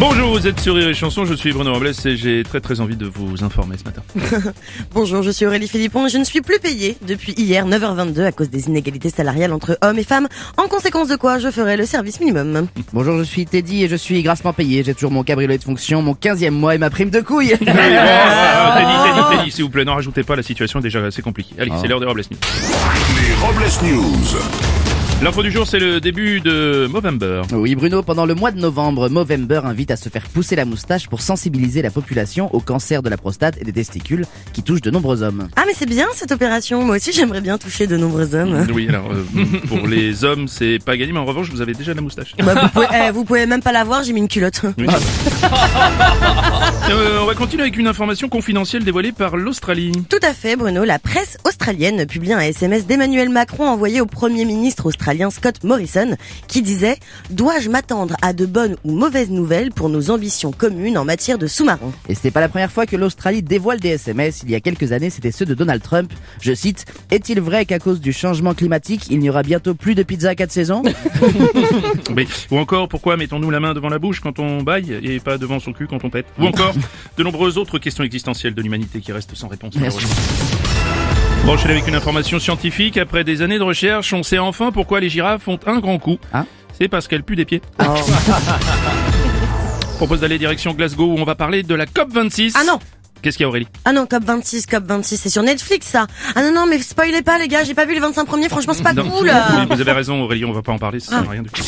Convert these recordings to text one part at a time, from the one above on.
Bonjour, vous êtes sur Rire et Chanson, je suis Bruno Robles et j'ai très très envie de vous informer ce matin. Bonjour, je suis Aurélie Philippon et je ne suis plus payée depuis hier 9h22 à cause des inégalités salariales entre hommes et femmes, en conséquence de quoi je ferai le service minimum. Bonjour, je suis Teddy et je suis grassement payé. J'ai toujours mon cabriolet de fonction, mon 15e mois et ma prime de couille. Oui, bon, euh, Teddy, Teddy, Teddy, s'il vous plaît, n'en rajoutez pas, la situation est déjà assez compliquée. Allez, c'est l'heure des Robles News. Les Robles News. L'info du jour, c'est le début de Movember. Oui, Bruno, pendant le mois de novembre, Movember invite à se faire pousser la moustache pour sensibiliser la population au cancer de la prostate et des testicules qui touchent de nombreux hommes. Ah mais c'est bien cette opération, moi aussi j'aimerais bien toucher de nombreux hommes. Oui, alors, euh, pour les hommes, c'est pas gagné, mais en revanche, vous avez déjà la moustache. Bah, vous, pouvez, eh, vous pouvez même pas la voir, j'ai mis une culotte. Oui. Euh, on va continuer avec une information confidentielle dévoilée par l'Australie. Tout à fait, Bruno. La presse australienne publie un SMS d'Emmanuel Macron envoyé au Premier ministre australien Scott Morrison qui disait « Dois-je m'attendre à de bonnes ou mauvaises nouvelles pour nos ambitions communes en matière de sous-marins? Et c'est pas la première fois que l'Australie dévoile des SMS. Il y a quelques années, c'était ceux de Donald Trump. Je cite, Est-il vrai qu'à cause du changement climatique, il n'y aura bientôt plus de pizza à quatre saisons? Mais, ou encore, pourquoi mettons-nous la main devant la bouche quand on baille et pas devant son cul quand on pète? Ou encore, de nombreuses autres questions existentielles de l'humanité qui restent sans réponse. Merci. Bon, je suis avec une information scientifique. Après des années de recherche, on sait enfin pourquoi les girafes font un grand coup. Hein C'est parce qu'elles puent des pieds. Je propose d'aller direction Glasgow où on va parler de la COP26. Ah non Qu'est-ce qu'il y a Aurélie? Ah non, COP26, COP26, c'est sur Netflix ça Ah non, non, mais spoilez pas les gars, j'ai pas vu le 25 premier, franchement c'est pas Non, cool oui, vous avez raison Aurélie, on va pas en parler, ça sert à rien du tout. On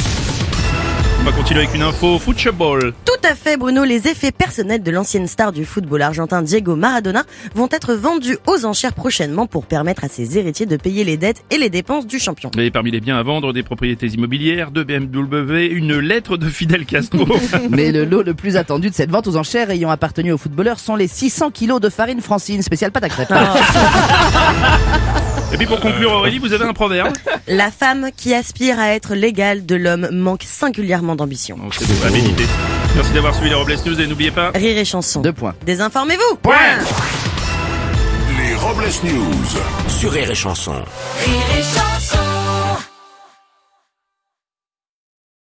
va continuer avec une info football. Tout à fait Bruno, les effets personnels de l'ancienne star du football argentin Diego Maradona vont être vendus aux enchères prochainement pour permettre à ses héritiers de payer les dettes et les dépenses du champion. Et parmi les biens à vendre, des propriétés immobilières, deux BMW, une lettre de Fidel Castro. Mais le lot le plus attendu de cette vente aux enchères ayant appartenu aux footballeurs sont les 600 kilos de farine francine, spéciale pâte à crêpes. Et puis pour conclure Aurélie, vous avez un proverbe. La femme qui aspire à être l'égale de l'homme manque singulièrement d'ambition. Oh, c'est à méditer. Merci d'avoir suivi les Robles News et n'oubliez pas... Rire et chanson. Deux points. Désinformez-vous Les Robles News. Sur Rire et Chanson. Rire et chanson